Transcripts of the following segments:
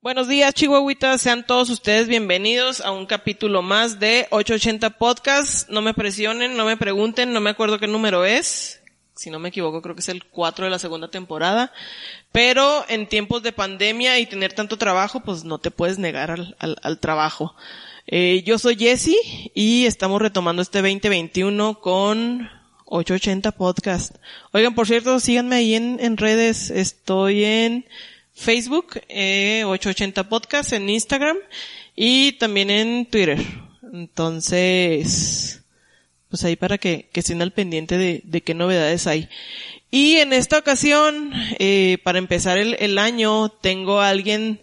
Buenos días, chihuahuitas. Sean todos ustedes bienvenidos a un capítulo más de 880 Podcast. No me presionen, no me pregunten, no me acuerdo qué número es. Si no me equivoco, creo que es el 4 de la segunda temporada. Pero en tiempos de pandemia y tener tanto trabajo, pues no te puedes negar al, trabajo. Eh, yo soy Jesse y estamos retomando este 2021 con 880 Podcast. Oigan, por cierto, síganme ahí en redes. Estoy en Facebook, eh, 880 Podcast, en Instagram y también en Twitter. Entonces, pues ahí para que, que estén al pendiente de, de qué novedades hay. Y en esta ocasión, eh, para empezar el, el, año, tengo a alguien,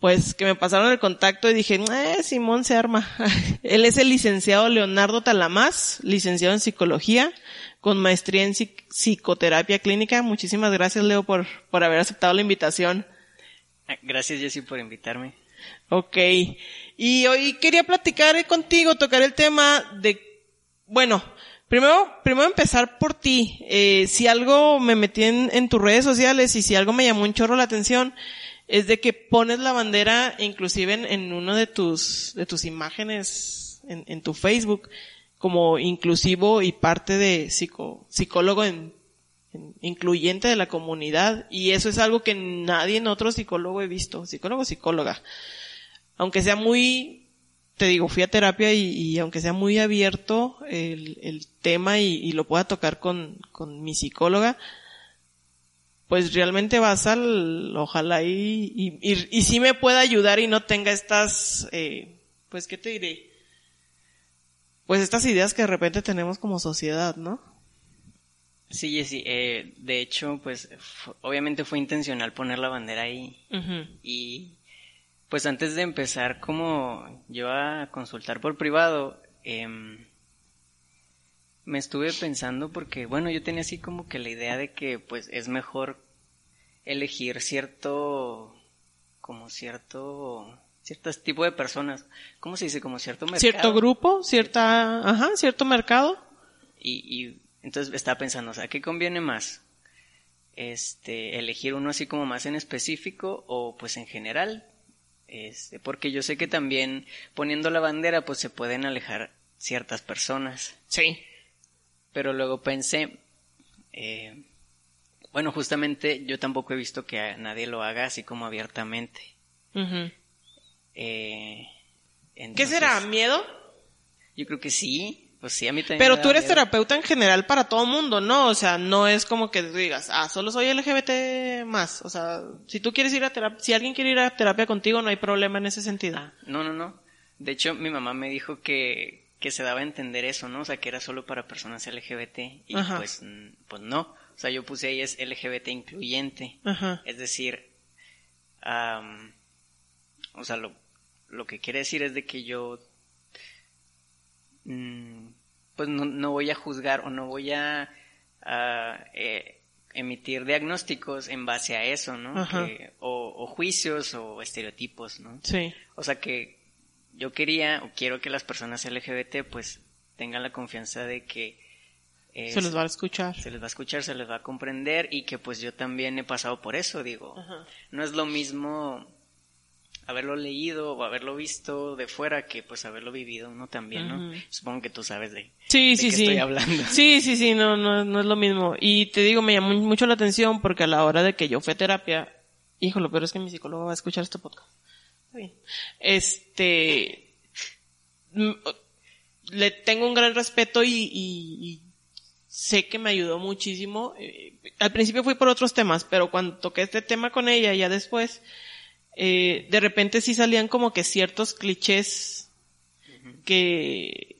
pues, que me pasaron el contacto y dije, eh, Simón se arma. Él es el licenciado Leonardo Talamás, licenciado en psicología, con maestría en psicoterapia clínica. Muchísimas gracias, Leo, por, por haber aceptado la invitación. Gracias, Jessy, por invitarme. Ok. Y hoy quería platicar contigo, tocar el tema de, bueno, primero, primero empezar por ti. Eh, si algo me metí en, en tus redes sociales y si algo me llamó un chorro la atención, es de que pones la bandera inclusive en, en uno de tus, de tus imágenes en, en tu Facebook como inclusivo y parte de psico, psicólogo en, en, incluyente de la comunidad y eso es algo que nadie en otro psicólogo he visto, psicólogo psicóloga. Aunque sea muy, te digo, fui a terapia y, y aunque sea muy abierto el, el tema y, y, lo pueda tocar con, con mi psicóloga, pues realmente vas al, ojalá y, y, y, y sí me pueda ayudar y no tenga estas, eh, pues qué te diré, pues estas ideas que de repente tenemos como sociedad, ¿no? Sí, Jessy, eh, de hecho, pues obviamente fue intencional poner la bandera ahí. Uh -huh. Y pues antes de empezar como yo a consultar por privado, eh, me estuve pensando porque, bueno, yo tenía así como que la idea de que pues es mejor elegir cierto, como cierto cierto tipo de personas. ¿Cómo se dice? Como cierto mercado. Cierto grupo, cierta, ajá, cierto mercado. Y, y entonces estaba pensando, o sea, ¿qué conviene más? Este, elegir uno así como más en específico o pues en general. Este, porque yo sé que también poniendo la bandera pues se pueden alejar ciertas personas. Sí. Pero luego pensé, eh, bueno, justamente yo tampoco he visto que nadie lo haga así como abiertamente. Uh -huh. Eh, entonces, ¿Qué será? ¿Miedo? Yo creo que sí. Pues sí, a mí también. Pero tú eres miedo. terapeuta en general para todo mundo, ¿no? O sea, no es como que digas, ah, solo soy LGBT más. O sea, si tú quieres ir a terapia, si alguien quiere ir a terapia contigo, no hay problema en ese sentido. Ah, no, no, no. De hecho, mi mamá me dijo que, que se daba a entender eso, ¿no? O sea, que era solo para personas LGBT. Y Ajá. pues, pues no. O sea, yo puse ahí es LGBT incluyente. Ajá. Es decir, um, o sea, lo, lo que quiere decir es de que yo mmm, pues no, no, voy a juzgar o no voy a, a eh, emitir diagnósticos en base a eso, ¿no? Que, o, o, juicios o estereotipos, ¿no? Sí. O sea que yo quería o quiero que las personas LGBT pues tengan la confianza de que eh, se les va a escuchar. Se les va a escuchar, se les va a comprender y que pues yo también he pasado por eso, digo. Ajá. No es lo mismo haberlo leído o haberlo visto de fuera que pues haberlo vivido uno también, ¿no? Uh -huh. Supongo que tú sabes de, sí, de sí, qué sí. estoy hablando. Sí, sí, sí, no, no, no es lo mismo. Y te digo, me llamó mucho la atención porque a la hora de que yo fui a terapia, híjole, pero es que mi psicólogo va a escuchar este podcast. bien. Este, le tengo un gran respeto y, y- y sé que me ayudó muchísimo. Eh, al principio fui por otros temas, pero cuando toqué este tema con ella, ya después, eh, de repente sí salían como que ciertos clichés que,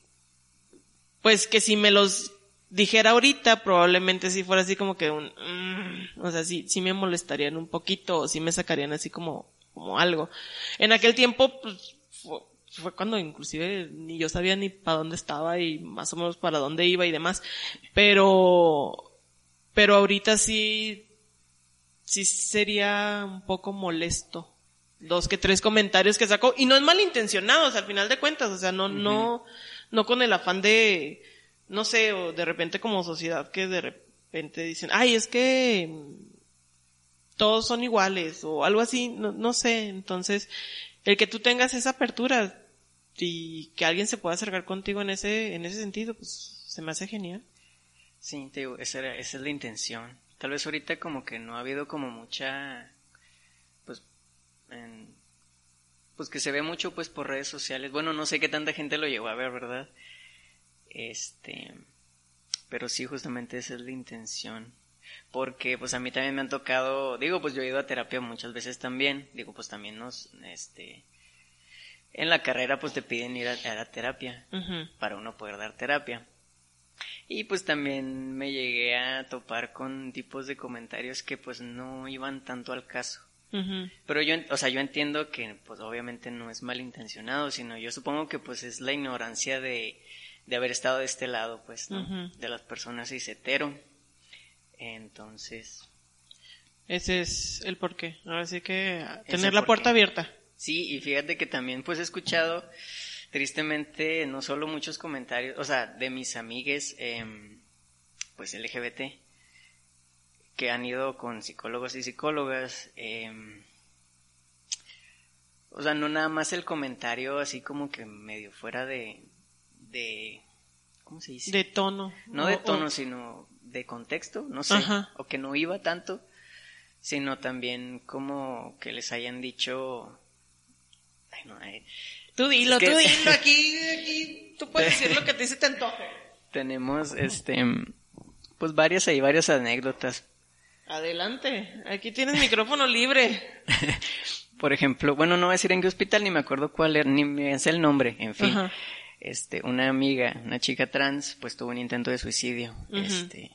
pues que si me los dijera ahorita, probablemente si fuera así como que un, mm, o sea, sí, sí me molestarían un poquito, o sí me sacarían así como, como algo. En aquel tiempo, pues, fue, fue cuando inclusive ni yo sabía ni para dónde estaba y más o menos para dónde iba y demás. Pero, pero ahorita sí, sí sería un poco molesto. Dos que tres comentarios que sacó, y no es malintencionados al final de cuentas, o sea, no, no, no con el afán de, no sé, o de repente como sociedad que de repente dicen, ay, es que mm, todos son iguales, o algo así, no, no sé, entonces, el que tú tengas esa apertura y que alguien se pueda acercar contigo en ese, en ese sentido, pues se me hace genial. Sí, te digo, esa, era- esa es la intención. Tal vez ahorita como que no ha habido como mucha, en- pues que se ve mucho pues por redes sociales. Bueno, no sé qué tanta gente lo llegó a ver, ¿verdad? Este, pero sí, justamente esa es la intención. Porque pues a mí también me han tocado, digo, pues yo he ido a terapia muchas veces también, digo, pues también nos, este, en la carrera pues te piden ir a, a la terapia para uno poder dar terapia. Y pues también me llegué a topar con tipos de comentarios que pues no iban tanto al caso. Pero yo, o sea, yo entiendo que pues obviamente no es malintencionado, sino yo supongo que pues es la ignorancia de, de haber estado de este lado, pues, ¿no? De las personas cis hetero. Entonces, Ese es el porqué. Ahora sí que tener la puerta abierta. Sí, y fíjate que también pues he escuchado tristemente no solo muchos comentarios, o sea, de mis amigues em, pues LGBT que han ido con psicólogos y psicólogas, em, o sea, no nada más el comentario así como que medio fuera de, de, ¿cómo se dice? De tono. no de tono, o- sino de contexto, no sé, Ajá. o que no iba tanto, sino también como que les hayan dicho, ay no, eh, Tú dilo, que- tú dilo, aquí, aquí, tú puedes decir lo que ti se te antoje. tenemos este, pues varias ahí, varias anécdotas. Adelante, aquí tienes micrófono libre. Por ejemplo, bueno, no voy a decir en qué hospital, ni me acuerdo cuál era, ni me sé el nombre, en fin. Ajá. Este, una amiga, una chica trans, pues tuvo un intento de suicidio. Este,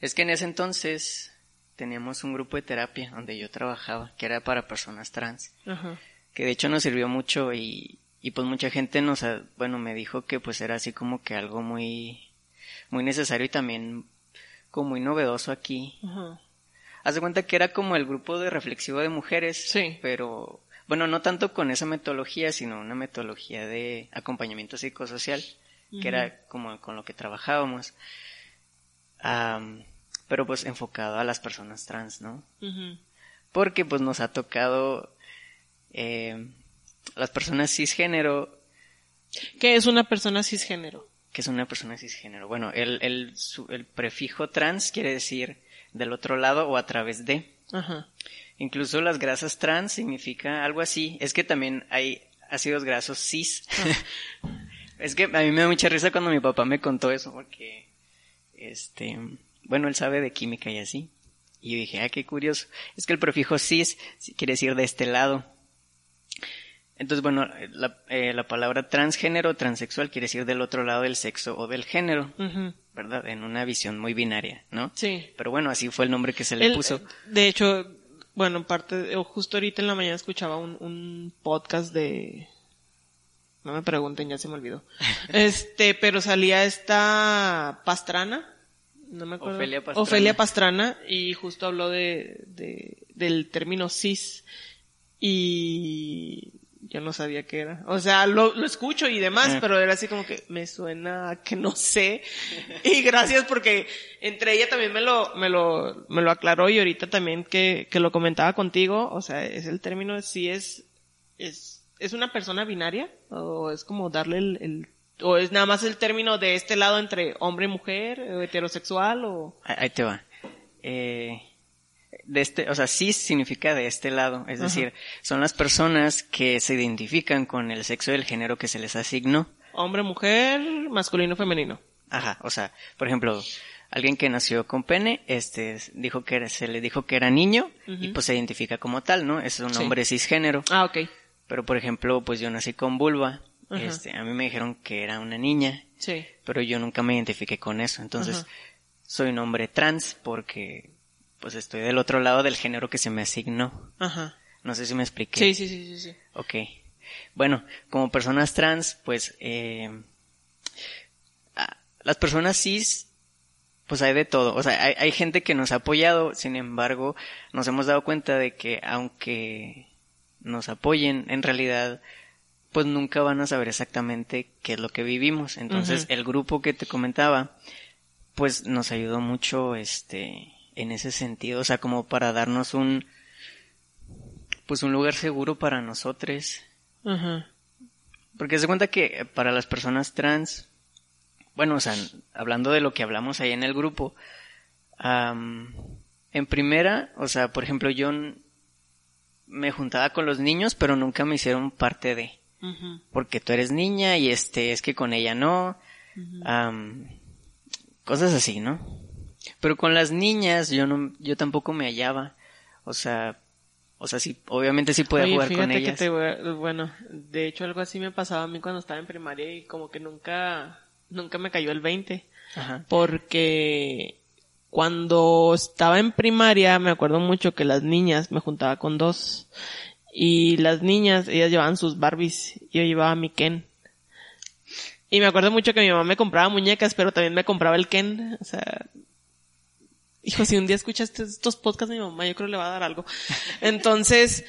es que en ese entonces teníamos un grupo de terapia donde yo trabajaba, que era para personas trans. Ajá. que de hecho nos sirvió mucho y, y pues mucha gente nos, ha- bueno, me dijo que pues era así como que algo muy, muy necesario y también como muy novedoso aquí. Haz de cuenta que era como el grupo de reflexivo de mujeres, Sí. pero bueno, no tanto con esa metodología, sino una metodología de acompañamiento psicosocial, que era como con lo que trabajábamos. Am, pero pues enfocado a las personas trans, ¿no? Porque pues nos ha tocado eh, las personas cisgénero, ¿Qué es una persona cisgénero? que es una persona cisgénero. Bueno, el, el, su- el prefijo trans quiere decir del otro lado o a través de. Ajá. Incluso las grasas trans significa algo así. Es que también hay ácidos grasos cis. es que a mí me da mucha risa cuando mi papá me contó eso porque, este, bueno, él sabe de química y así. Y yo dije, ah, qué curioso. Es que el prefijo cis quiere decir de este lado. Entonces, bueno, la, eh, la palabra transgénero, transexual quiere decir del otro lado del sexo o del género. ¿verdad? En una visión muy binaria, ¿no? Sí. Pero bueno, así fue el nombre que se le El- puso. De hecho, bueno, en parte, de- o justo ahorita en la mañana escuchaba un, un podcast de... No me pregunten, ya se me olvidó. Este, pero salía esta Pastrana. No me acuerdo. Ofelia Pastrana. Ofelia Pastrana y justo habló de, de, del término cis y yo no sabía qué era. O sea, lo, lo escucho y demás, Ah. pero era así como que me suena a que no sé. Y gracias porque entre ella también me lo, me lo, me lo aclaró y ahorita también que, que lo comentaba contigo, o sea, es el término, si es, es, es una persona binaria o es como darle el, el o es nada más el término de este lado entre hombre y mujer, o heterosexual o... Ahí ahí te va. Eh, de este, o sea, cis significa de este lado, es decir, son las personas que se identifican con el sexo del género que se les asignó. Hombre, mujer, masculino, femenino. Ajá, o sea, por ejemplo, alguien que nació con pene, este, dijo que era- se le dijo que era niño y pues se identifica como tal, ¿no? Es un Sí. hombre cisgénero. Ah, ok. Pero por ejemplo, pues yo nací con vulva, este, a mí me dijeron que era una niña, Sí. pero yo nunca me identifiqué con eso, entonces soy un hombre trans porque pues estoy del otro lado del género que se me asignó. Ajá. No sé si me expliqué. Sí, sí, sí, sí, sí. Ok. Bueno, como personas trans, pues eh, las personas cis, pues hay de todo. O sea, hay, hay gente que nos ha apoyado, sin embargo, nos hemos dado cuenta de que aunque nos apoyen, en realidad, pues nunca van a saber exactamente qué es lo que vivimos. Entonces, el grupo que te comentaba, pues nos ayudó mucho, este, en ese sentido, o sea, como para darnos un, pues un lugar seguro para nosotros. Porque se cuenta que para las personas trans, bueno, o sea, hablando de lo que hablamos ahí en el grupo, en primera, o sea, por ejemplo, yo me juntaba con los niños, pero nunca me hicieron parte de, porque tú eres niña y este, es que con ella no, cosas así, ¿no? Pero con las niñas yo no, yo tampoco me hallaba, o sea, o sea, sí, obviamente sí podía Oye, jugar con fíjate que ellas. te voy a- bueno, de hecho algo así me pasaba a mí cuando estaba en primaria y como que nunca, nunca me cayó el 20. Ajá. Porque cuando estaba en primaria me acuerdo mucho que las niñas me juntaba con dos y las niñas ellas llevaban sus Barbies y yo llevaba mi Ken. Y me acuerdo mucho que mi mamá me compraba muñecas, pero también me compraba el Ken, o sea, hijo, si un día escuchaste estos podcasts mi mamá, yo creo que le va a dar algo. Entonces,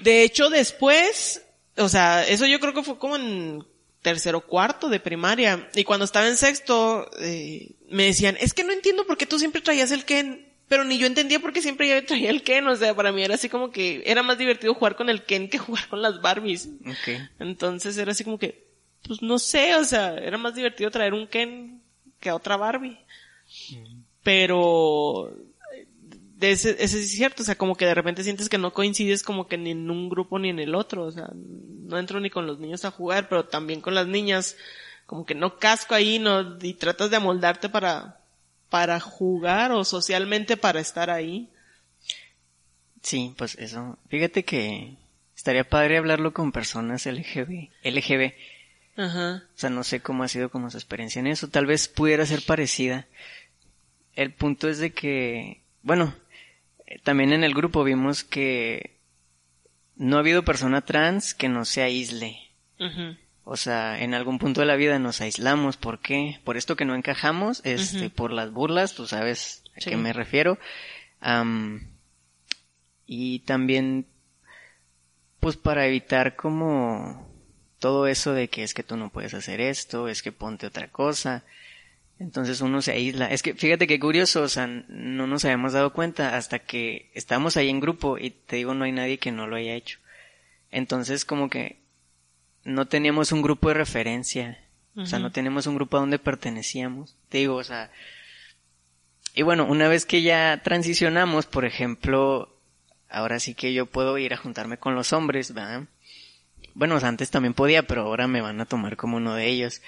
de hecho después, o sea, eso yo creo que fue como en tercero cuarto de primaria. Y cuando estaba en sexto, eh, me decían, es que no entiendo por qué tú siempre traías el Ken. Pero ni yo entendía por qué siempre yo traía el Ken. O sea, para mí era así como que era más divertido jugar con el Ken que jugar con las Barbies. Entonces era así como que, pues no sé, o sea, era más divertido traer un Ken que a otra Barbie. Pero de ese, ese es cierto, o sea, como que de repente sientes que no coincides como que ni en un grupo ni en el otro, o sea, no entro ni con los niños a jugar, pero también con las niñas, como que no casco ahí, no, y tratas de amoldarte para, para jugar o socialmente para estar ahí. Sí, pues eso. Fíjate que estaría padre hablarlo con personas LGB. LGB. Ajá. O sea, no sé cómo ha sido como su experiencia en eso. Tal vez pudiera ser parecida. El punto es de que, bueno, también en el grupo vimos que no ha habido persona trans que no se aísle. O sea, en algún punto de la vida nos aislamos. ¿Por qué? Por esto que no encajamos, este, por las burlas, tú sabes a Sí. qué me refiero. Y también, pues para evitar como todo eso de que es que tú no puedes hacer esto, es que ponte otra cosa. Entonces uno se aísla. Es que fíjate qué curioso, o sea, no nos habíamos dado cuenta hasta que estamos ahí en grupo y te digo, no hay nadie que no lo haya hecho. Entonces como que no teníamos un grupo de referencia. O sea, no teníamos un grupo a donde pertenecíamos. Te digo, o sea. Y bueno, una vez que ya transicionamos, por ejemplo, ahora sí que yo puedo ir a juntarme con los hombres, ¿verdad? Bueno, o sea, antes también podía, pero ahora me van a tomar como uno de ellos.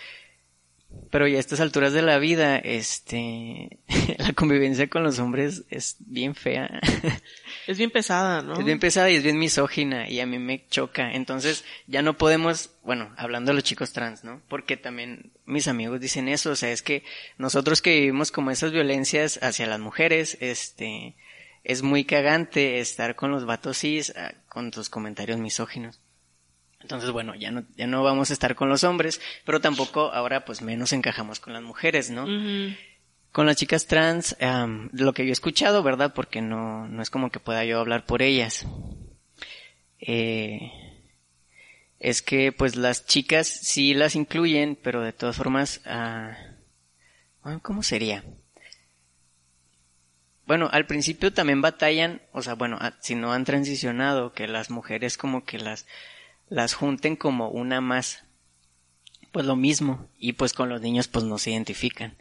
Pero ya a estas alturas de la vida, este, la convivencia con los hombres es bien fea. Es bien pesada, ¿no? Es bien pesada y es bien misógina y a mí me choca. Entonces ya no podemos, bueno, hablando de los chicos trans, ¿no? Porque también mis amigos dicen eso, o sea, es que nosotros que vivimos como esas violencias hacia las mujeres, este, es muy cagante estar con los vatos cis ah, con tus comentarios misóginos. Entonces, bueno, ya no, ya no vamos a estar con los hombres, pero tampoco ahora pues menos encajamos con las mujeres, ¿no? Con las chicas trans, am, lo que yo he escuchado, ¿verdad? Porque no, no es como que pueda yo hablar por ellas. Eh, es que pues las chicas sí las incluyen, pero de todas formas, ah, bueno, ¿cómo sería? Bueno, al principio también batallan, o sea, bueno, ah, si no han transicionado, que las mujeres como que las, las junten como una más. Pues lo mismo, y pues con los niños pues no se identifican.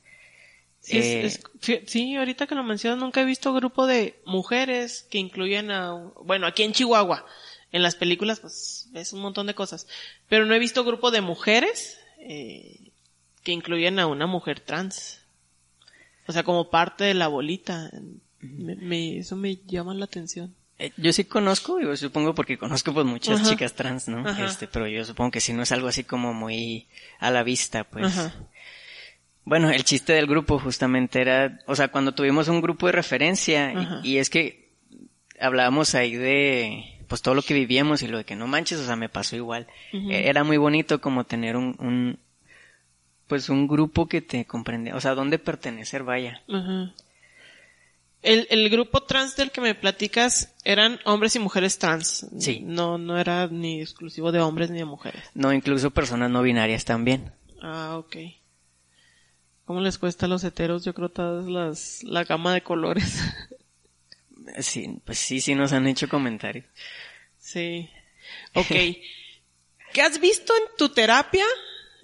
Sí, Eh, es- fí- sí, ahorita que lo mencionas, nunca he visto grupo de mujeres que incluyan a, bueno, aquí en Chihuahua, en las películas, pues, es un montón de cosas, pero no he visto grupo de mujeres, eh, que incluyan a una mujer trans. O sea, como parte de la bolita. Me, me- eso me llama la atención. Eh, Yo sí conozco, yo supongo porque conozco pues muchas Ajá. chicas trans, ¿no? Ajá. Este, pero yo supongo que si no es algo así como muy a la vista, pues. Ajá. Bueno, el chiste del grupo justamente era, o sea, cuando tuvimos un grupo de referencia, y- es que hablábamos ahí de, pues todo lo que vivíamos y lo de que no manches, o sea, me pasó igual. Eh, Era muy bonito como tener un, un, pues un grupo que te comprende, o sea, dónde pertenecer, vaya. Ajá. El, el grupo trans del que me platicas eran hombres y mujeres trans. Sí. No, no era ni exclusivo de hombres ni de mujeres. No, incluso personas no binarias también. Ah, ok. ¿Cómo les cuesta a los heteros? Yo creo todas las, la gama de colores. Sí, pues sí, sí nos han hecho comentarios. sí. Ok. ¿Qué has visto en tu terapia?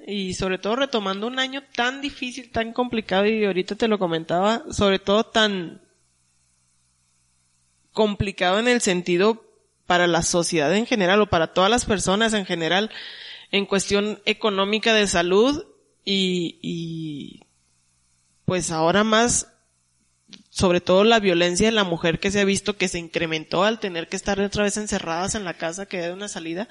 Y sobre todo retomando un año tan difícil, tan complicado, y ahorita te lo comentaba, sobre todo tan complicado en el sentido para la sociedad en general o para todas las personas en general en cuestión económica de salud y, y pues ahora más sobre todo la violencia de la mujer que se ha visto que se incrementó al tener que estar otra vez encerradas en la casa que de una salida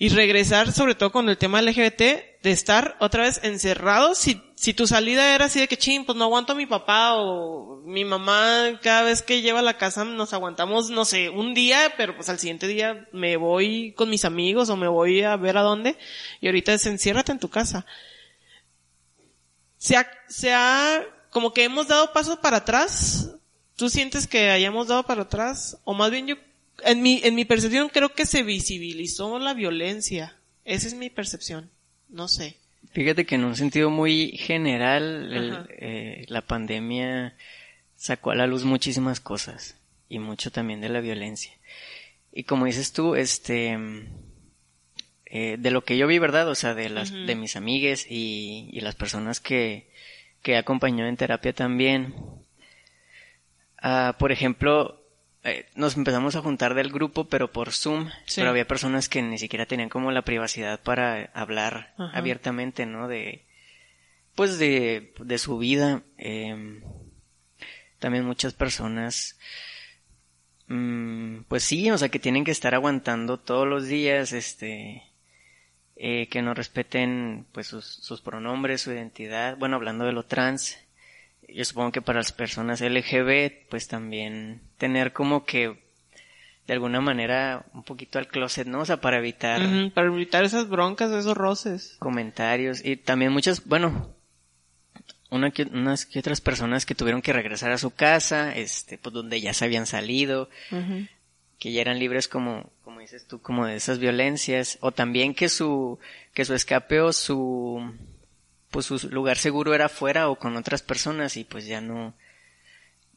y regresar sobre todo con el tema LGBT de estar otra vez encerrados si, si tu salida era así de que ching pues no aguanto a mi papá o mi mamá cada vez que lleva a la casa nos aguantamos no sé un día pero pues al siguiente día me voy con mis amigos o me voy a ver a dónde y ahorita es enciérrate en tu casa se ha, se ha, como que hemos dado pasos para atrás. ¿Tú sientes que hayamos dado para atrás? O más bien yo, en mi, en mi percepción creo que se visibilizó la violencia. Esa es mi percepción. No sé. Fíjate que en un sentido muy general, el- eh, la pandemia sacó a la luz muchísimas cosas y mucho también de la violencia. Y como dices tú, este, eh, de lo que yo vi, ¿verdad? O sea, de las, de mis amigues y, y las personas que, que he acompañado en terapia también. Ah, por ejemplo, eh, nos empezamos a juntar del grupo, pero por Zoom, Sí. pero había personas que ni siquiera tenían como la privacidad para hablar Ajá. abiertamente, ¿no? De, pues de, de su vida. eh, también muchas personas, mm, pues sí, o sea, que tienen que estar aguantando todos los días, este, eh, que no respeten, pues, sus, sus pronombres, su identidad. Bueno, hablando de lo trans, yo supongo que para las personas LGB, pues también tener como que, de alguna manera, un poquito al closet, ¿no? O sea, para evitar Para evitar esas broncas, esos roces. comentarios y también muchas, bueno, una que, unas que otras personas que tuvieron que regresar a su casa, este, pues donde ya se habían salido, que ya eran libres como, como dices tú, como de esas violencias, o también que su, que su escape o su, pues su lugar seguro era fuera o con otras personas y pues ya no,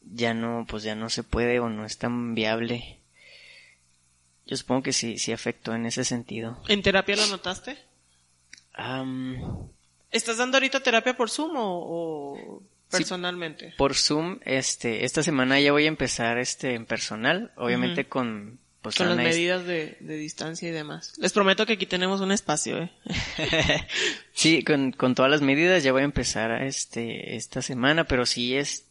ya no, pues ya no se puede o no es tan viable. Yo supongo que sí, sí afectó en ese sentido. ¿En terapia lo notaste? Am, ¿Estás dando ahorita terapia por Zoom o, o personalmente? por Zoom, este, esta semana ya voy a empezar este en personal, obviamente con pues Con las medidas de, de distancia y demás. Les prometo que aquí tenemos un espacio, ¿eh? sí, con, con todas las medidas ya voy a empezar este esta semana, pero sí es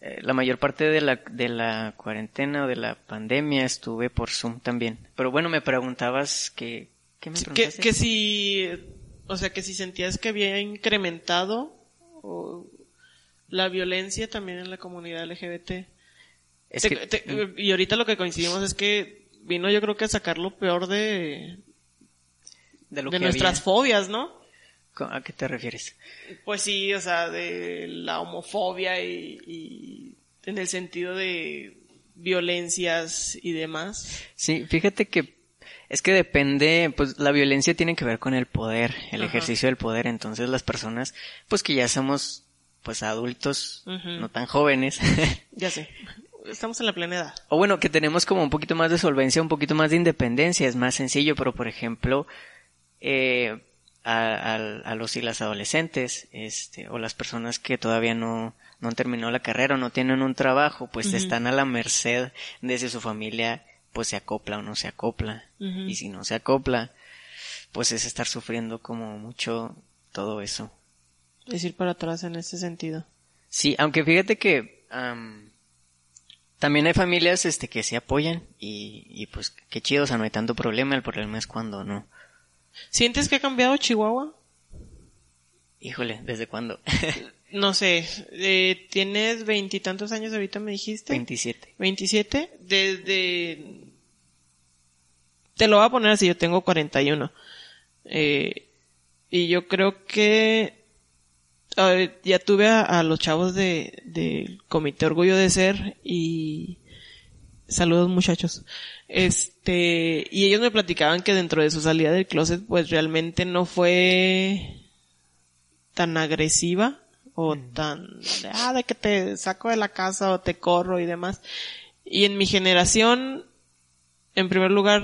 eh, la mayor parte de la de la cuarentena o de la pandemia estuve por Zoom también. Pero bueno, me preguntabas que ¿qué me que, preguntaste? que si, o sea, que si sentías que había incrementado o la violencia también en la comunidad LGBT. Es Te- que- te- y ahorita lo que coincidimos es que vino yo creo que a sacar lo peor de, de lo de que nuestras había. fobias, ¿no? ¿A qué te refieres? Pues sí, o sea, de la homofobia y, y en el sentido de violencias y demás. Sí, fíjate que es que depende, pues la violencia tiene que ver con el poder, el Ajá. ejercicio del poder, entonces las personas, pues que ya somos, pues adultos, no tan jóvenes, Ya sé, estamos en la plena edad. o bueno, que tenemos como un poquito más de solvencia, un poquito más de independencia, es más sencillo, pero por ejemplo, eh, a, a, los y las adolescentes, este, o las personas que todavía no, no han terminado la carrera o no tienen un trabajo, pues están a la merced de si su familia pues se acopla o no se acopla. Y si no se acopla, pues es estar sufriendo como mucho todo eso. Es ir para atrás en ese sentido. Sí, aunque fíjate que también hay familias este que se apoyan y, y pues qué chido, o sea, no hay tanto problema, el problema es cuando no. ¿Sientes que ha cambiado Chihuahua? Híjole, ¿desde cuándo? no sé, eh, tienes veintitantos años ahorita me dijiste. Veintisiete. Veintisiete, desde... Te lo voy a poner así, yo tengo cuarenta y uno. Eh, y yo creo que ya tuve a, los chavos de, del Comité Orgullo de Ser y saludos muchachos. Este, y ellos me platicaban que dentro de su salida del closet pues realmente no fue tan agresiva o tan, ah, de que te saco de la casa o te corro y demás. Y en mi generación, en primer lugar,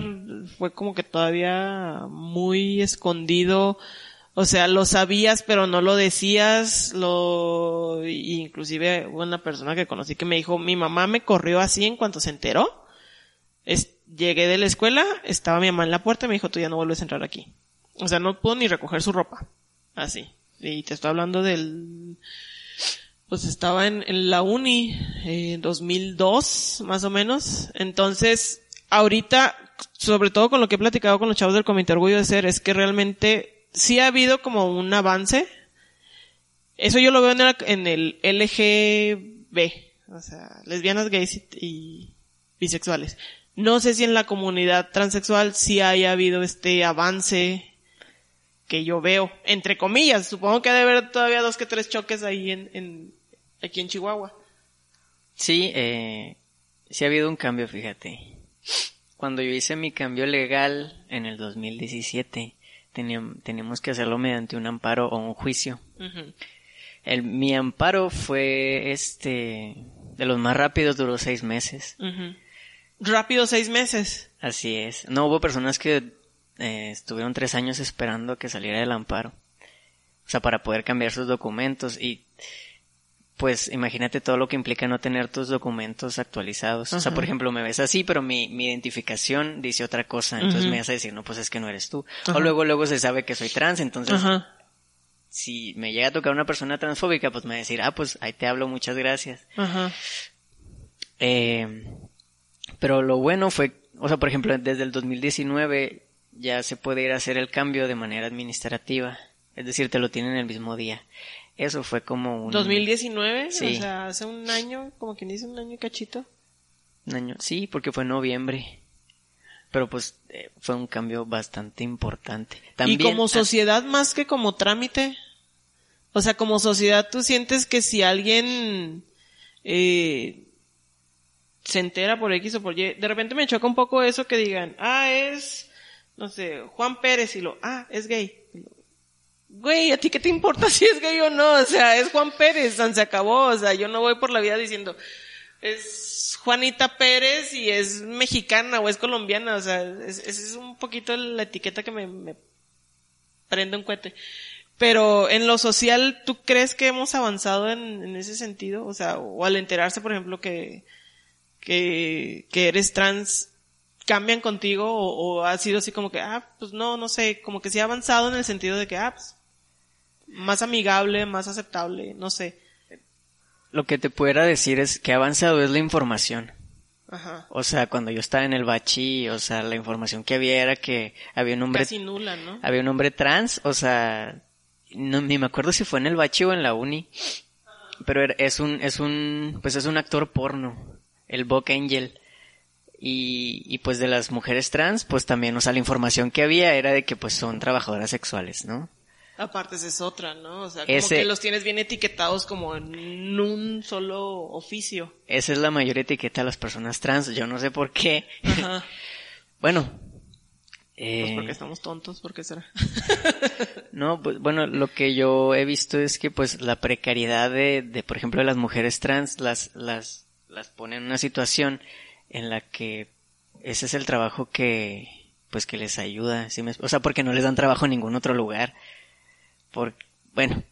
fue como que todavía muy escondido, o sea, lo sabías pero no lo decías, lo, inclusive una persona que conocí que me dijo, mi mamá me corrió así en cuanto se enteró. Es, llegué de la escuela, estaba mi mamá en la puerta y me dijo, tú ya no vuelves a entrar aquí. O sea, no pudo ni recoger su ropa. Así. Y te estoy hablando del, pues estaba en, la uni, en 2002, más o menos. Entonces, ahorita, sobre todo con lo que he platicado con los chavos del Comité Orgullo de Ser, es que realmente sí ha habido como un avance. Eso yo lo veo en el, LGB, o sea, lesbianas, gays y bisexuales. No sé si en la comunidad transexual sí haya habido este avance que yo veo, entre comillas. Supongo que debe haber todavía dos que tres choques ahí en, en aquí en Chihuahua. Sí, eh, sí ha habido un cambio, fíjate. Cuando yo hice mi cambio legal en el 2017, teníamos, que hacerlo mediante un amparo o un juicio. el, mi amparo fue este, de los más rápidos, duró seis meses. Rápido seis meses. Así es. No hubo personas que eh, estuvieron tres años esperando que saliera el amparo. O sea, para poder cambiar sus documentos y pues imagínate todo lo que implica no tener tus documentos actualizados. O sea, por ejemplo, me ves así, pero mi, mi identificación dice otra cosa, entonces me vas a decir, no, pues es que no eres tú. O luego, luego se sabe que soy trans, entonces, si me llega a tocar una persona transfóbica, pues me va a decir, ah, pues ahí te hablo, muchas gracias. Eh, pero lo bueno fue, o sea, por ejemplo, desde el 2019 ya se puede ir a hacer el cambio de manera administrativa. Es decir, te lo tienen el mismo día. Eso fue como un... 2019, sí. o sea, hace un año, como quien dice, un año y cachito. Un año, sí, porque fue en noviembre. Pero pues eh, fue un cambio bastante importante. También, y como ah, sociedad más que como trámite. O sea, como sociedad tú sientes que si alguien eh, se entera por X o por Y, de repente me choca un poco eso que digan, ah, es no sé, Juan Pérez y lo, ah, es gay. Güey, ¿a ti qué te importa si es gay o no? O sea, es Juan Pérez, se acabó. O sea, yo no voy por la vida diciendo, es Juanita Pérez y es mexicana o es colombiana. O sea, esa es, un poquito la etiqueta que me, prende un cohete. Pero en lo social, ¿tú crees que hemos avanzado en, en ese sentido? O sea, o al enterarse, por ejemplo, que, que, que eres trans, cambian contigo o, ha sido así como que, ah, pues no, no sé, como que sí ha avanzado en el sentido de que, ah, pues, más amigable, más aceptable, no sé. Lo que te pudiera decir es que avanzado es la información. Ajá. O sea, cuando yo estaba en el bachi, o sea, la información que había era que había un hombre... Casi nula, ¿no? Había un hombre trans, o sea, no, ni me acuerdo si fue en el bachi o en la uni, pero es un, es un, pues es un actor porno, el Bock Angel. Y, y pues de las mujeres trans, pues también, o sea, la información que había era de que pues son trabajadoras sexuales, ¿no? Aparte esa es otra, ¿no? O sea, como que los tienes bien etiquetados como en un solo oficio. Esa es la mayor etiqueta de las personas trans, yo no sé por qué. Ajá. bueno. Eh... Pues porque estamos tontos, ¿por qué será? no, pues bueno, lo que yo he visto es que pues la precariedad de, de por ejemplo, de las mujeres trans las, las, las pone en una situación en la que ese es el trabajo que, pues que les ayuda, ¿sí me- o sea, porque no les dan trabajo en ningún otro lugar. Bueno,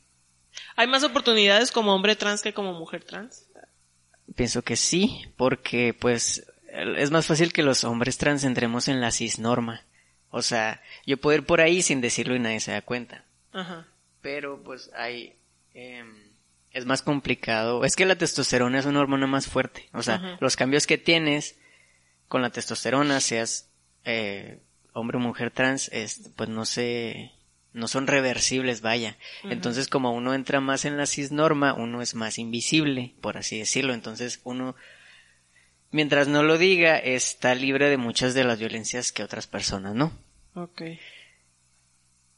¿Hay más oportunidades como hombre trans que como mujer trans? pienso que sí, porque pues es más fácil que los hombres trans entremos en la cisnorma. O sea, yo puedo ir por ahí sin decirlo y nadie se da cuenta. Ajá. Pero pues hay... em, es más complicado. Es que la testosterona es una hormona más fuerte. O sea, Ajá. los cambios que tienes con la testosterona, seas eh, hombre o mujer trans, es, pues no se... No son reversibles, vaya. Entonces, como uno entra más en la cisnorma, uno es más invisible, por así decirlo. Entonces, uno, mientras no lo diga, está libre de muchas de las violencias que otras personas, ¿no? Ok.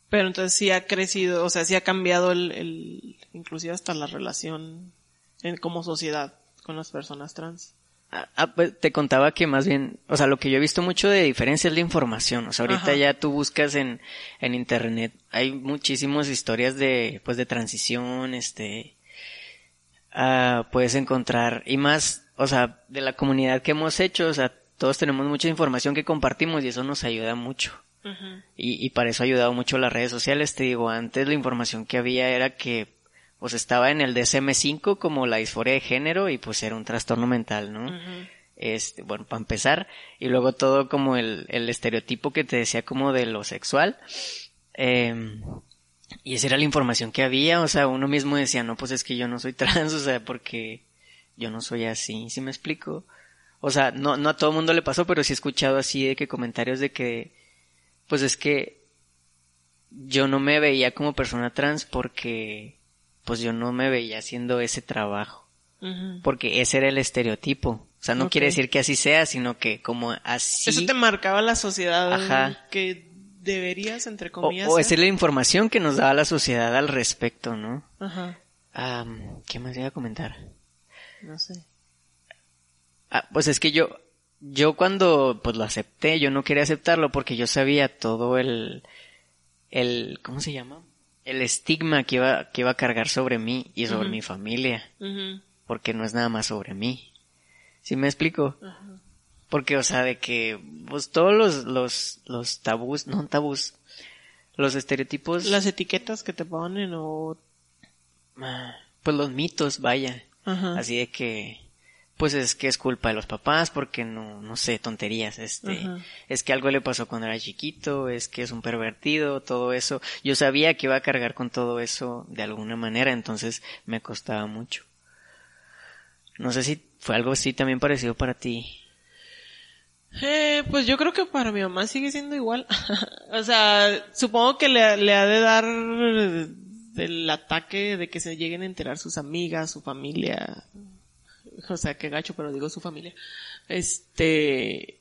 Pero entonces sí ha crecido, o sea, sí ha cambiado el, el inclusive hasta la relación en, como sociedad con las personas trans. Ah, ah, pues, te contaba que más bien, o sea, lo que yo he visto mucho de diferencia es la información. O sea, ahorita Ajá. ya tú buscas en, en internet, hay muchísimas historias de, pues, de transición, este, ah, puedes encontrar, y más, o sea, de la comunidad que hemos hecho, o sea, todos tenemos mucha información que compartimos y eso nos ayuda mucho. Y, y para eso ha ayudado mucho las redes sociales. Te digo, antes la información que había era que pues estaba en el DSM-5 como la disforia de género y pues era un trastorno mental, ¿no? Este, bueno, para empezar. Y luego todo como el, el estereotipo que te decía como de lo sexual. Eh, y esa era la información que había, o sea, uno mismo decía, no, pues es que yo no soy trans, o sea, porque yo no soy así, ¿sí me explico? O sea, no, no a todo el mundo le pasó, pero sí he escuchado así de que comentarios de que, pues es que yo no me veía como persona trans porque, pues yo no me veía haciendo ese trabajo, porque ese era el estereotipo. O sea, no quiere decir que así sea, sino que como así... Eso te marcaba la sociedad Ajá. que deberías, entre comillas. o esa es la información que nos daba la sociedad al respecto, ¿no? Ajá. ¿Qué más iba a comentar? No sé. Ah, pues es que yo, yo cuando pues lo acepté, yo no quería aceptarlo porque yo sabía todo el, el, ¿cómo se llama? El estigma que iba, que iba a cargar sobre mí y sobre mi familia, porque no es nada más sobre mí. ¿Sí me explico? Porque, o sea, de que, pues todos los, los, los tabús, no tabús, los estereotipos, Las etiquetas que te ponen o... ah, pues los mitos, vaya. Así de que, pues es que es culpa de los papás porque no, no sé, tonterías, este, Ajá. es que algo le pasó cuando era chiquito, es que es un pervertido, todo eso. Yo sabía que iba a cargar con todo eso de alguna manera, entonces me costaba mucho. No sé si fue algo así también parecido para ti. Eh, pues yo creo que para mi mamá sigue siendo igual. o sea, supongo que le, le ha de dar el ataque de que se lleguen a enterar sus amigas, su familia. O sea, qué gacho, pero digo su familia. Este,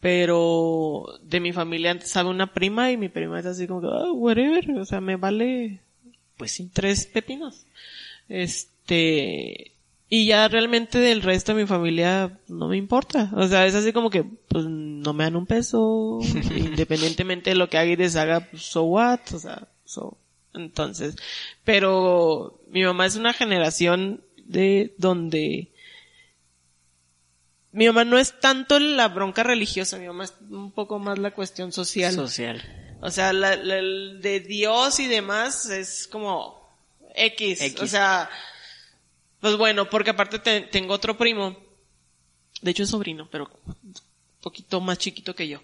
pero de mi familia sabe una prima y mi prima es así como que, ah, whatever, o sea, me vale Pues sí. tres pepinos. Este, y ya realmente del resto de mi familia no me importa. O sea, es así como que, pues, no me dan un peso, independientemente de lo que haga y deshaga, pues, so what, o sea, so, entonces, pero mi mamá es una generación de donde mi mamá no es tanto la bronca religiosa, mi mamá es un poco más la cuestión social. Social. O sea, la, de Dios y demás es como X. X. O sea, pues bueno, porque aparte te- tengo otro primo, de hecho es sobrino, pero un poquito más chiquito que yo,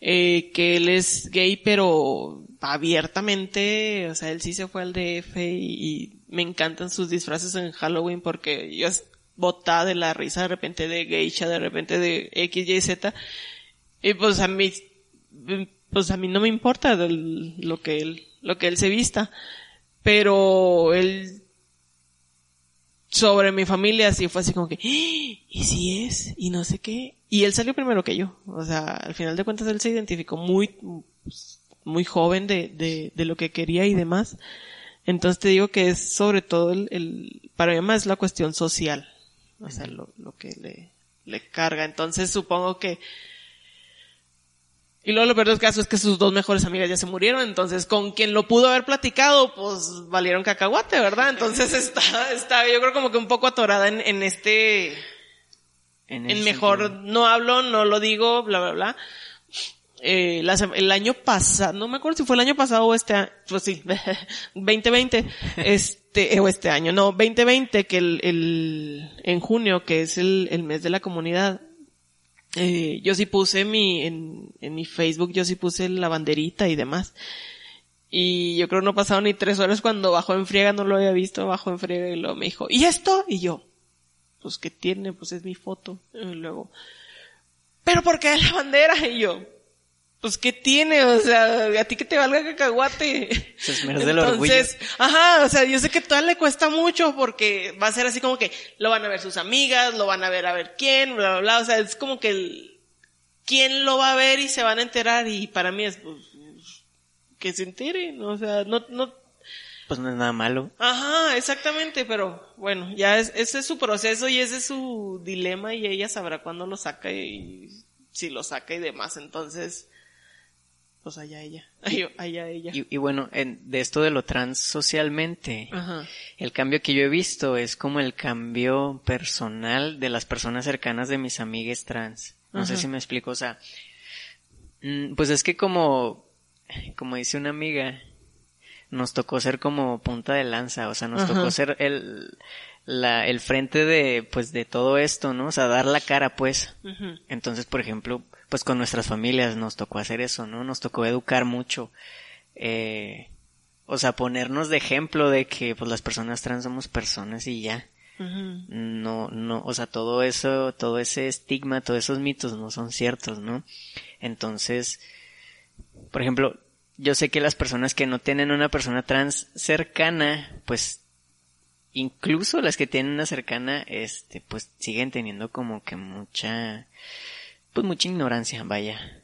eh, que él es gay, pero abiertamente, o sea, él sí se fue al DF y, y me encantan sus disfraces en Halloween porque yo es botada de la risa de repente de geisha, de repente de X, Y, Z. Y pues a mí, pues a mí no me importa lo que él, lo que él se vista. Pero él, sobre mi familia sí fue así como que, "¡Ah! y si es, y no sé qué. Y él salió primero que yo. O sea, al final de cuentas él se identificó muy, muy joven de, de, de lo que quería y demás. Entonces te digo que es sobre todo el, el para mí más la cuestión social. O sea, lo, lo que le, le carga. Entonces supongo que, y luego lo peor del caso es que sus dos mejores amigas ya se murieron, entonces con quien lo pudo haber platicado, pues valieron cacahuate, ¿verdad? Entonces está, está yo creo como que un poco atorada en, en este, En, en mejor sentido. no hablo, no lo digo, bla, bla, bla. Eh, el año pasado, no me acuerdo si fue el año pasado o este año, pues sí, 2020, este, eh, o este año, no, 2020, que el, el, en junio, que es el, el mes de la comunidad, eh, yo sí puse mi, en, mi Facebook, yo sí puse la banderita y demás. Y yo creo no pasaron ni tres horas cuando bajó en friega, no lo había visto, bajó en friega y luego me dijo, ¿y esto? Y yo, pues ¿qué tiene? Pues es mi foto. Luego, ¿pero por qué la bandera? Y yo, pues ¿qué tiene? O sea, a ti que te valga cacahuate. Se esmeró del orgullo. Entonces, ajá, o sea, yo sé que todavía le cuesta mucho porque va a ser así como que lo van a ver sus amigas, lo van a ver a ver quién, bla, bla, bla. O sea, es como que el, quién lo va a ver y se van a enterar y para mí es, pues, que se enteren, o sea, no, no, Pues no es nada malo. Ajá, exactamente, pero bueno, ya es, ese es su proceso y ese es su dilema y ella sabrá cuándo lo saca y si lo saca y demás, entonces, pues allá ella, allá, allá ella. Y, y bueno, en- de esto de lo trans socialmente, Ajá. el cambio que yo he visto es como el cambio personal de las personas cercanas de mis amigues trans. No sé si me explico, o sea, mm, pues es que como, como dice una amiga, nos tocó ser como punta de lanza, o sea, nos Ajá. tocó ser el, la, el frente de, pues de todo esto, ¿no? O sea, dar la cara, pues. Entonces, por ejemplo, pues con nuestras familias nos tocó hacer eso, ¿no? Nos tocó educar mucho. Eh, o sea, ponernos de ejemplo de que pues las personas trans somos personas y ya. No, no, o sea, todo eso, todo ese estigma, todos esos mitos no son ciertos, ¿no? Entonces, por ejemplo, yo sé que las personas que no tienen una persona trans cercana, pues incluso las que tienen una cercana, este, pues siguen teniendo como que mucha, pues mucha ignorancia, vaya.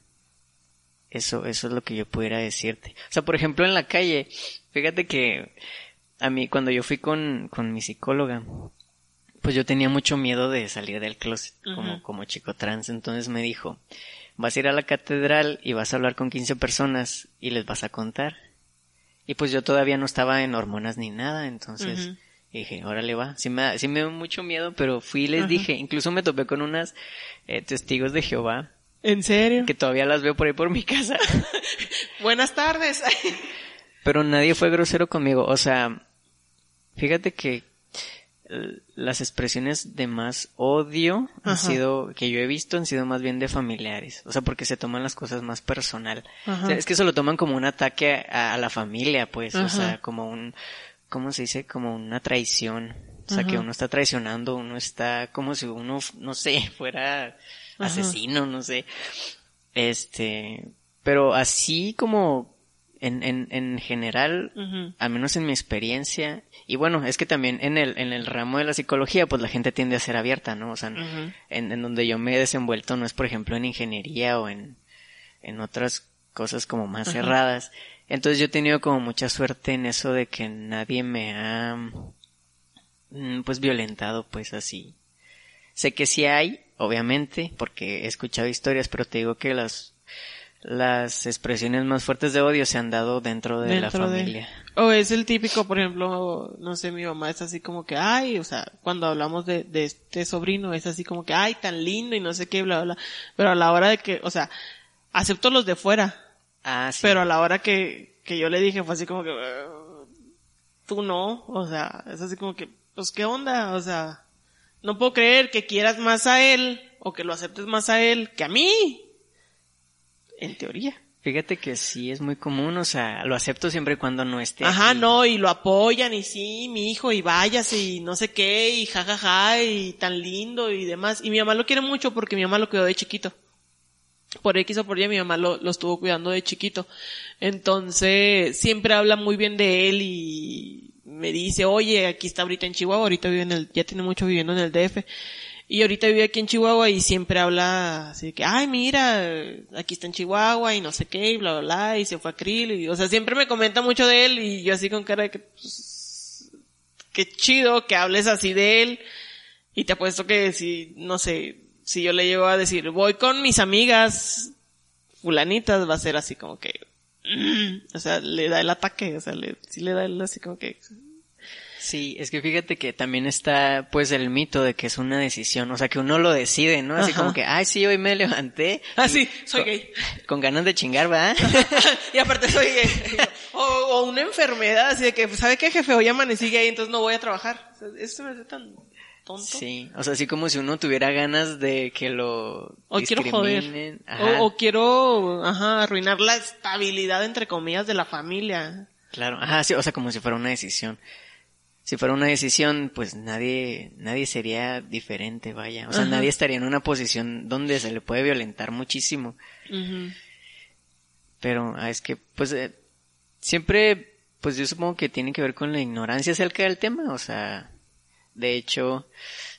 Eso, eso es lo que yo pudiera decirte. O sea, por ejemplo, en la calle, fíjate que a mí, cuando yo fui con, con mi psicóloga, pues yo tenía mucho miedo de salir del closet como, como chico trans. Entonces me dijo, vas a ir a la catedral y vas a hablar con 15 personas y les vas a contar. Y pues yo todavía no estaba en hormonas ni nada, entonces Ujú. dije, órale va. Sí me, da- sí me dio mucho miedo, pero fui y les Ajá. dije, incluso me topé con unas eh, testigos de Jehová, ¿En serio? que todavía las veo por ahí por mi casa. Buenas tardes. Pero nadie fue grosero conmigo. O sea, fíjate que eh, las expresiones de más odio han sido, que yo he visto, han sido más bien de familiares. O sea, porque se toman las cosas más personal. O sea, es que eso lo toman como un ataque a, a la familia, pues. O sea, como un, ¿cómo se dice? Como una traición. O sea, que Ajá. uno está traicionando, uno está como si uno, no sé, fuera Ajá. asesino, no sé. Este, pero así como en, en, en general, al menos en mi experiencia, y bueno, es que también en el, en el ramo de la psicología, pues la gente tiende a ser abierta, ¿no? O sea, en, en donde yo me he desenvuelto no es, por ejemplo, en ingeniería o en, en otras cosas como más Ajá. cerradas. Entonces yo he tenido como mucha suerte en eso de que nadie me ha, mm, pues, violentado, pues, así. Sé que sí hay, obviamente, porque he escuchado historias, pero te digo que las, las expresiones más fuertes de odio se han dado dentro de la de- familia. O es el típico, por ejemplo, no sé, mi mamá es así como que, ay, o sea, cuando hablamos de, de este sobrino es así como que, ay, tan lindo y no sé qué, bla, bla, bla. Pero a la hora de que, o sea, acepto los de fuera, Ah, sí. pero a la hora que, que yo le dije fue así como que, "Eh, tú no, o sea, es así como que, pues qué onda, o sea, no puedo creer que quieras más a él o que lo aceptes más a él que a mí. En teoría. Fíjate que sí es muy común, o sea, lo acepto siempre y cuando no esté Ajá, aquí. no, y lo apoyan, y sí, mi hijo, y váyase, y no sé qué, y jajaja, y tan lindo, y demás. Y mi mamá lo quiere mucho porque mi mamá lo cuidó de chiquito. Por X o por Y mi mamá lo, lo estuvo cuidando de chiquito. Entonces, siempre habla muy bien de él y me dice, oye, aquí está ahorita en Chihuahua, ahorita vive en el, ya tiene mucho viviendo en el DF. Y ahorita vive aquí en Chihuahua y siempre habla así de que, ay, mira, aquí está en Chihuahua y no sé qué, y bla, bla, bla, y se fue a Krill, y, o sea, siempre me comenta mucho de él y yo así con cara de que, pues, qué chido que hables así de él. Y te apuesto que si, no sé, si yo le llego a decir, voy con mis amigas fulanitas, va a ser así como que, mm, o sea, le da el ataque, o sea, le, sí le da el así como que, Sí, es que fíjate que también está pues el mito de que es una decisión, o sea que uno lo decide, ¿no? Así Ajá. como que, ay sí, hoy me levanté. Ah, sí, soy con- gay. Con ganas de chingar, ¿va? y aparte soy gay. O, o una enfermedad, así de que, pues, ¿sabe qué, jefe? Hoy amanecí gay, entonces no voy a trabajar. O sea, Eso me hace tan tonto. Sí, o sea, así como si uno tuviera ganas de que lo O quiero joder. O, o quiero, ajá, arruinar la estabilidad, entre comillas, de la familia. claro, ajá, sí, o sea, como si fuera una decisión. Si fuera una decisión, pues nadie, nadie sería diferente, vaya. O sea, Ajá. nadie estaría en una posición donde se le puede violentar muchísimo. Ujú. Pero ah, es que, pues, eh, siempre, pues yo supongo que tiene que ver con la ignorancia acerca del tema. O sea, de hecho,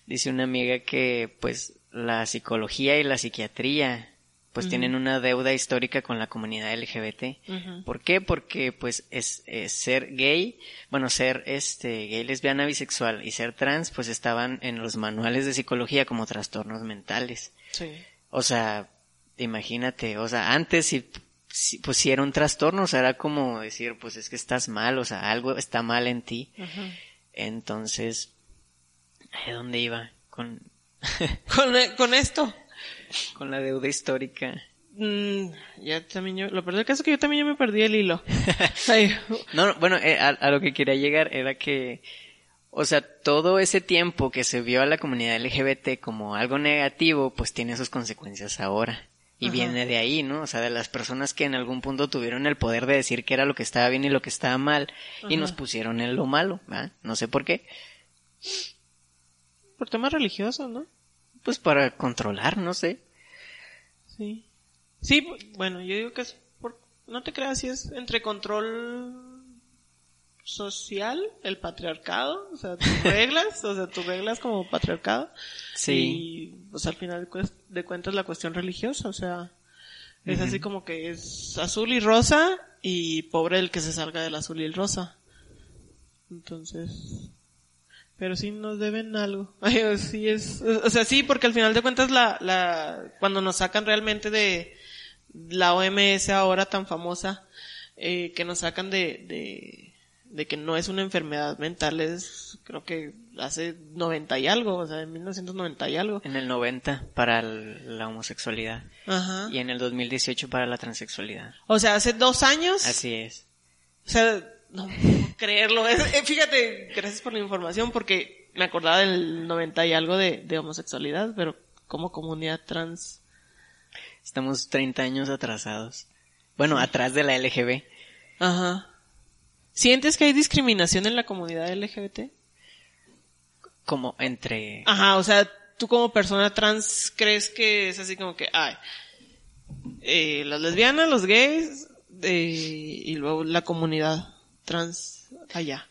dice una amiga que, pues, la psicología y la psiquiatría, pues, tienen una deuda histórica con la comunidad LGBT. ¿Por qué? Porque, pues, es, es ser gay, bueno, ser, este, gay, lesbiana, bisexual y ser trans, pues, estaban en los manuales de psicología como trastornos mentales. Sí. O sea, imagínate, o sea, antes si, si- pues si era un trastorno, o sea, era como decir, pues es que estás mal, o sea, algo está mal en ti. Entonces, ¿a dónde iba? Con, Con, con esto. con la deuda histórica. Mm, ya también yo, lo peor del caso es que yo también ya me perdí el hilo. No, no, bueno, eh, a, a lo que quería llegar era que, o sea, todo ese tiempo que se vio a la comunidad LGBT como algo negativo, pues tiene sus consecuencias ahora. Y Ajá. viene de ahí, ¿no? O sea, de las personas que en algún punto tuvieron el poder de decir que era lo que estaba bien y lo que estaba mal, y nos pusieron en lo malo, ¿va? No sé por qué. Por temas religiosos, ¿no? Pues para controlar, no sé. Sí. Sí, bueno, yo digo que es por, no te creas si es entre control social, el patriarcado, o sea, tus reglas, o sea, tus reglas como patriarcado. Sí. Y, pues al final de cuentas la cuestión religiosa, o sea, es así como que es azul y rosa y pobre el que se salga del azul y el rosa. Entonces, pero sí nos deben algo. Ay, sí es, o sea, sí, porque al final de cuentas la, la, cuando nos sacan realmente de la OMS ahora tan famosa, eh, que nos sacan de, de, de que no es una enfermedad mental, es, creo que hace 90 y algo, o sea, en 1990 y algo. En el 90 para el- la homosexualidad Ajá. y en el 2018 para la transexualidad. O sea, hace dos años. Así es. O sea, no puedo creerlo. Es- eh, fíjate, gracias por la información porque me acordaba del 90 y algo de, de homosexualidad, pero como comunidad trans. Estamos 30 años atrasados. Bueno, atrás de la LGB. Ajá. ¿Sientes que hay discriminación en la comunidad LGBT? Como entre... Ajá, o sea, tú como persona trans crees que es así como que, ay, eh, las lesbianas, los gays, eh, y luego la comunidad trans allá.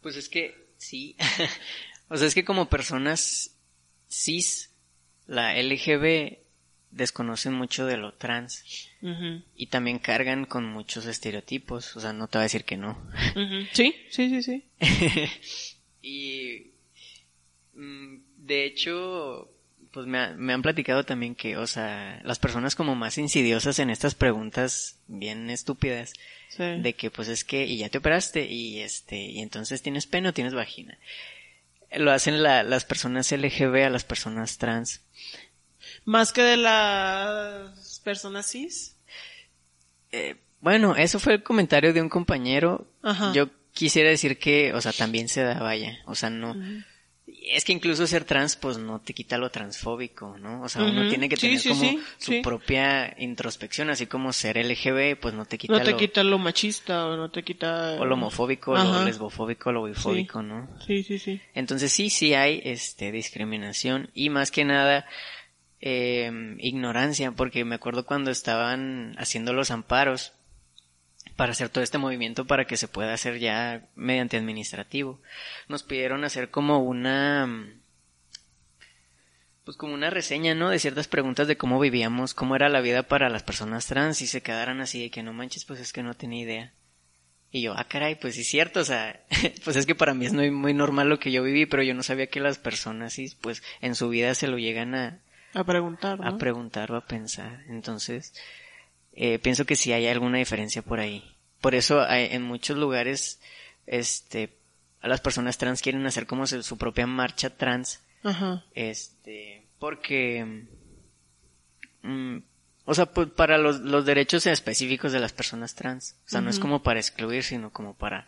Pues es que sí. o sea, es que como personas cis, la LGB desconocen mucho de lo trans y también cargan con muchos estereotipos. O sea, no te voy a decir que no. Sí, sí, sí, sí. y mm, de hecho, pues me, ha- me han platicado también que, o sea, las personas como más insidiosas en estas preguntas bien estúpidas sí. de que pues es que y ya te operaste y este y entonces tienes pene o tienes vagina. Lo hacen la- las personas LGB a las personas trans. Más que de las personas cis. Eh, bueno, eso fue el comentario de un compañero. Ajá. Yo quisiera decir que, o sea, también se da, vaya, o sea, no. Es que incluso ser trans, pues no te quita lo transfóbico, ¿no? O sea, uno tiene que tener sí, como sí, su propia introspección, así como ser LGB, pues no te quita No te lo, quita lo machista o no te quita... o lo homofóbico, Ajá. lo lesbofóbico, lo bifóbico, ¿no? Sí, sí, sí. Entonces sí, sí hay este discriminación y más que nada eh, ignorancia, porque me acuerdo cuando estaban haciendo los amparos para hacer todo este movimiento para que se pueda hacer ya mediante administrativo. Nos pidieron hacer como una pues como una reseña, ¿no? De ciertas preguntas de cómo vivíamos, cómo era la vida para las personas trans y se quedaran así de que no manches, pues es que no tenía idea. Y yo, ah, caray, pues sí es cierto, o sea, pues es que para mí es muy, muy normal lo que yo viví, pero yo no sabía que las personas, pues en su vida se lo llegan a, A preguntar, ¿no? a preguntar o a pensar. Entonces, eh, pienso que sí hay alguna diferencia por ahí. Por eso hay- en muchos lugares, este, las personas trans quieren hacer como su, su propia marcha trans, Ajá. este, porque, mm, o sea, pues para los, los derechos específicos de las personas trans, o sea, no es como para excluir, sino como para,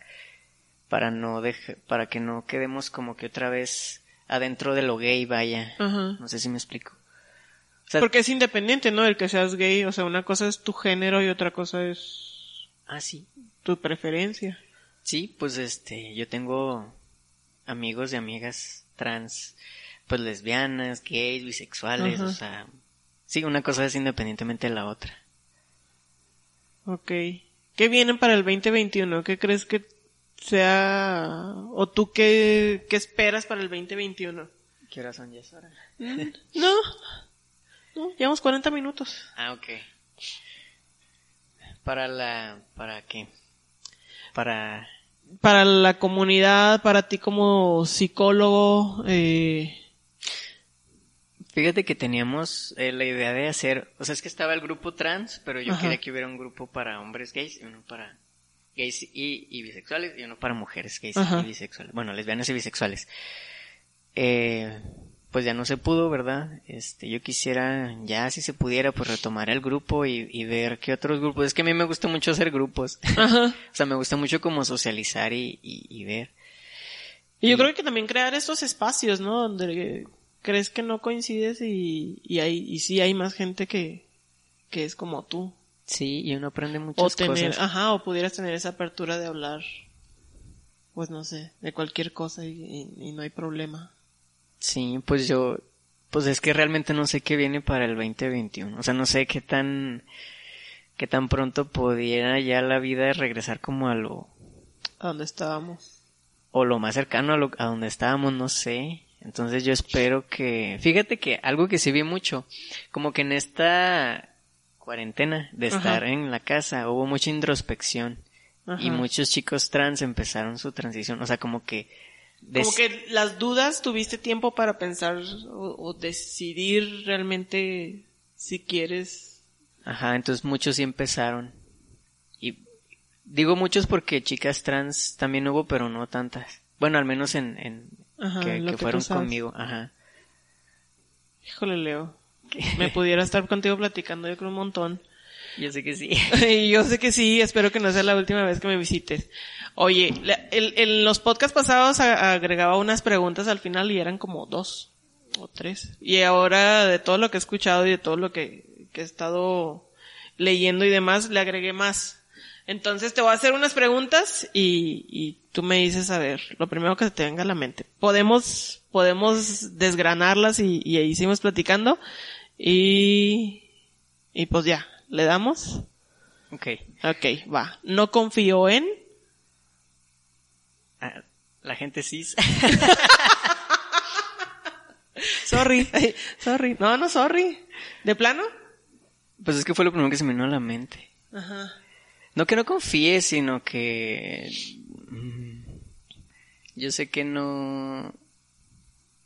para no dejar, para que no quedemos como que otra vez adentro de lo gay, vaya. Ajá. No sé si me explico. O sea, Porque es independiente, ¿no? El que seas gay, o sea, una cosa es tu género y otra cosa es ah, sí. tu preferencia. Sí, pues este, yo tengo amigos y amigas trans, pues lesbianas, gays, bisexuales, Ajá. o sea, sí, una cosa es independientemente de la otra. Ok. ¿Qué vienen para el 2021? ¿Qué crees que sea, o tú qué, qué esperas para el 2021? ¿Qué horas son ya es hora? Mm, No, no, llevamos 40 minutos. Ah, ok. Para la, ¿para qué? Para, Para la comunidad, para ti como psicólogo, eh, fíjate que teníamos eh, la idea de hacer, o sea, es que estaba el grupo trans, pero yo Ajá. quería que hubiera un grupo para hombres gays y uno para gays y, y bisexuales y uno para mujeres gays Ajá. y bisexuales. Bueno, lesbianas y bisexuales. Eh, pues ya no se pudo, ¿verdad? Este, yo quisiera, ya si se pudiera, pues retomar el grupo y, y ver qué otros grupos. Es que a mí me gusta mucho hacer grupos. Ajá. o sea, me gusta mucho como socializar y, y, y ver. Y yo creo que también crear estos espacios, ¿no? Donde crees que no coincides y, y hay, y sí hay más gente que, que es como tú. Sí, y uno aprende O muchas tener, cosas. ajá, o pudieras tener esa apertura de hablar, pues no sé, de cualquier cosa y, y- y no hay problema. Sí, pues yo, pues es que realmente no sé qué viene para el 2021. O sea, no sé qué tan, qué tan pronto pudiera ya la vida regresar como a lo, A donde estábamos. o lo más cercano a lo, a donde estábamos, no sé. Entonces yo espero que, fíjate que algo que sí vi mucho, como que en esta cuarentena de Ajá. estar en la casa hubo mucha introspección Ajá. y muchos chicos trans empezaron su transición, o sea, como que des- Como que las dudas tuviste tiempo para pensar o, o decidir realmente si quieres. Ajá, entonces muchos sí empezaron. Y digo muchos porque chicas trans también hubo, pero no tantas. Bueno, al menos en, en Ajá, que, fueron conmigo. Ajá. Híjole, Leo. Me pudiera estar contigo platicando yo creo un montón. Yo sé que sí. Yo sé que sí, espero que no sea la última vez que me visites. Oye, en los podcasts pasados agregaba unas preguntas al final y eran como dos o tres. Y ahora de todo lo que he escuchado y de todo lo que, que he estado leyendo y demás, le agregué más. Entonces te voy a hacer unas preguntas y, y tú me dices, a ver, lo primero que se te venga a la mente. Podemos, podemos desgranarlas y, y ahí seguimos platicando. Y, y pues ya, ¿le damos? ok. Ok, va. No confío en. Ah, la gente cis. Sorry. Ay, sorry. No, no, sorry. ¿De plano? pues es que fue lo primero que se me vino a la mente. Ajá. No que no confíe, sino que... mm, Yo sé que no...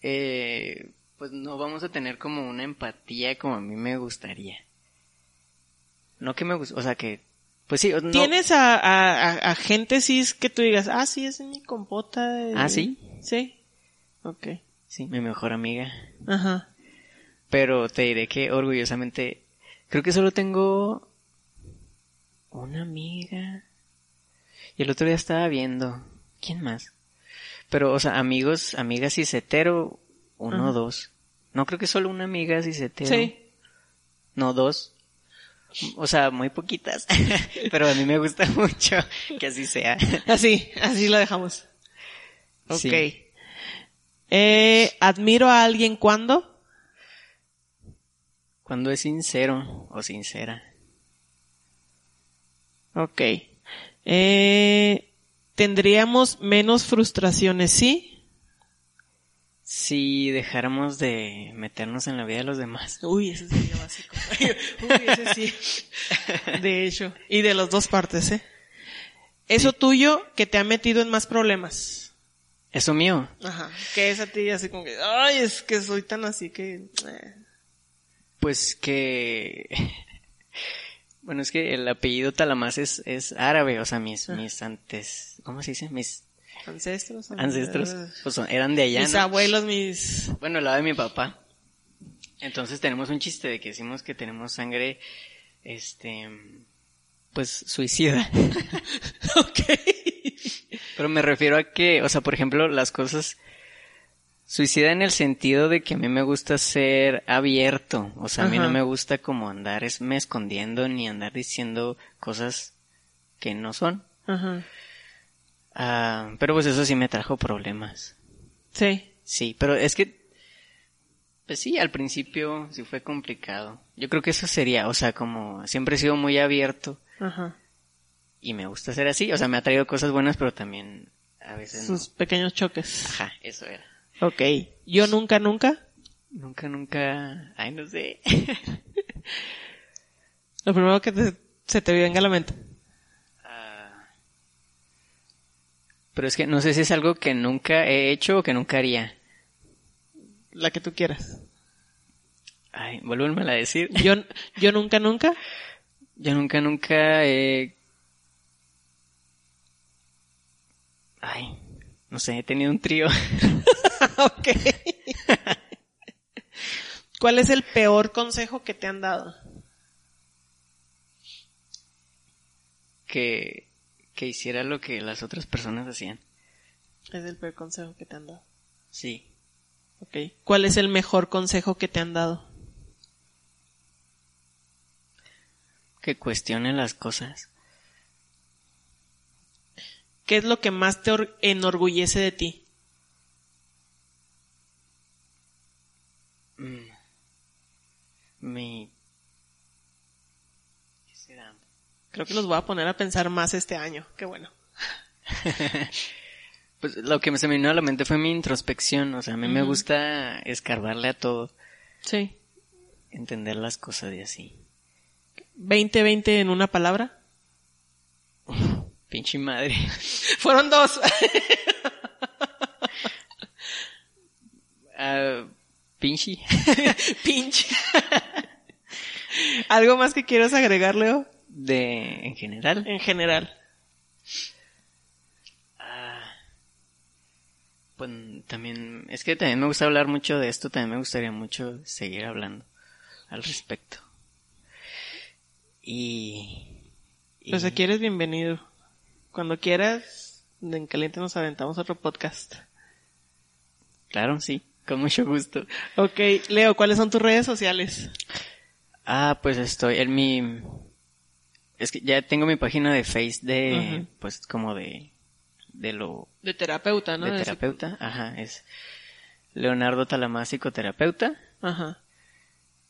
Eh, pues no vamos a tener como una empatía como a mí me gustaría. No que me gusta, o sea que... Pues sí, no, ¿Tienes a, a, a, a gente cis que tú digas, ah, sí, es mi compota? de-". ¿Ah, sí? Sí. Ok. Sí, mi mejor amiga. Ajá. Pero te diré que orgullosamente creo que solo tengo una amiga. Y el otro día estaba viendo. ¿Quién más? Pero, o sea, amigos, amigas y hetero, uno o Ajá. dos. No creo que solo una amiga y hetero. Sí. No, dos. O sea, muy poquitas. Pero a mí me gusta mucho que así sea. Así, así lo dejamos. Ok. Sí. Eh, admiro a alguien cuando. Cuando es sincero o sincera. Ok. Eh, tendríamos menos frustraciones, ¿sí? Si dejáramos de meternos en la vida de los demás. Uy, ese sería básico. Uy, ese sí. De hecho. Y de las dos partes, ¿eh? Eso tuyo que te ha metido en más problemas. Eso mío. Ajá. Que es a ti así como que, ay, es que soy tan así que... eh. Pues que... Bueno, es que el apellido Talamás es, es árabe, o sea, mis, mis antes... ¿Cómo se dice? Mis... Ancestros. Ancestros. Pues son- eran de allá, Mis ¿no? abuelos, mis... Bueno, el lado de mi papá. Entonces tenemos un chiste de que decimos que tenemos sangre, este, pues suicida. ok. Pero me refiero a que, o sea, por ejemplo, las cosas suicida en el sentido de que a mí me gusta ser abierto. O sea, a mí Ajá. no me gusta como andar es- me escondiendo ni andar diciendo cosas que no son. Ajá. Ah, pero pues eso sí me trajo problemas. Sí. Sí, pero es que, pues sí, al principio sí fue complicado. Yo creo que eso sería, o sea, como siempre he sido muy abierto Ajá. y me gusta ser así. O sea, me ha traído cosas buenas, pero también a veces no. Sus pequeños choques. Ajá, eso era. Ok. Yo nunca, nunca. Nunca, nunca, ay, no sé. Lo primero que te- se te venga a la mente. Ah, pero es que no sé si es algo que nunca he hecho o que nunca haría. La que tú quieras. Ay, vuélveme a decir. Yo, yo nunca, nunca. Yo nunca, nunca he... Ay, no sé, he tenido un trío. ok. ¿Cuál es el peor consejo que te han dado? que, que hiciera lo que las otras personas hacían. Es el peor consejo que te han dado. Sí. Ok. ¿Cuál es el mejor consejo que te han dado? Que cuestione las cosas. ¿Qué es lo que más te or- enorgullece de ti? Mm. Mi... ¿Qué será? Creo que los voy a poner a pensar más este año. Qué bueno. Pues lo que se me vino a la mente fue mi introspección. O sea, a mí me gusta escarbarle a todo. Sí. Entender las cosas y así. 20-20 en una palabra. Pinche madre. Fueron dos. Ah, pinche. Pinche. ¿Algo más que quieras agregar, Leo? De... en general. En general. Ah, pues también, es que también me gusta hablar mucho de esto, también me gustaría mucho seguir hablando al respecto. Y... y- Pues aquí eres bienvenido. Cuando quieras, en caliente nos aventamos otro podcast. Claro, sí, con mucho gusto. Ok, Leo, ¿cuáles son tus redes sociales? Ah, pues estoy en mi... Es que ya tengo mi página de Face de, pues como de, de lo, De terapeuta, ¿no? de De- terapeuta, ajá, es Leonardo Talamás, psicoterapeuta. Ajá.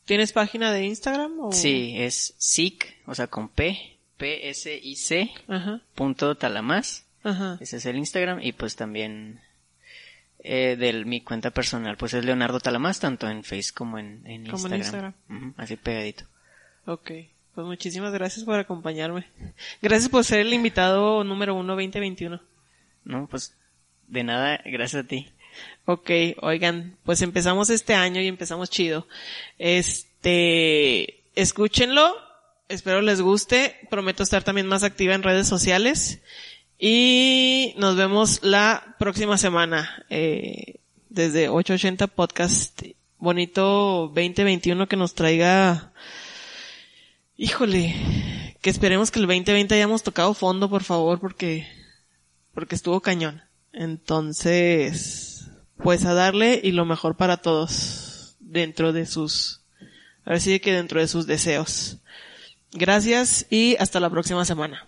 ¿Tienes página de Instagram o? Sí, es SIC, o sea, con P, P-S-I-C, punto Talamás. ajá. Ese es el Instagram y pues también eh, de mi cuenta personal, pues es Leonardo Talamás, tanto en Face como en, en Como en Instagram. Así pegadito. Ok. Pues muchísimas gracias por acompañarme. Gracias por ser el invitado número uno 2021. No, pues de nada, gracias a ti. Ok, oigan, pues empezamos este año y empezamos chido. Este, escúchenlo, espero les guste, prometo estar también más activa en redes sociales y nos vemos la próxima semana eh, desde 880 Podcast. Bonito 2021 que nos traiga, híjole, que esperemos que el 2020 hayamos tocado fondo, por favor, porque, porque estuvo cañón. Entonces, pues a darle y lo mejor para todos dentro de sus, ahora sí que dentro de sus deseos. Gracias y hasta la próxima semana.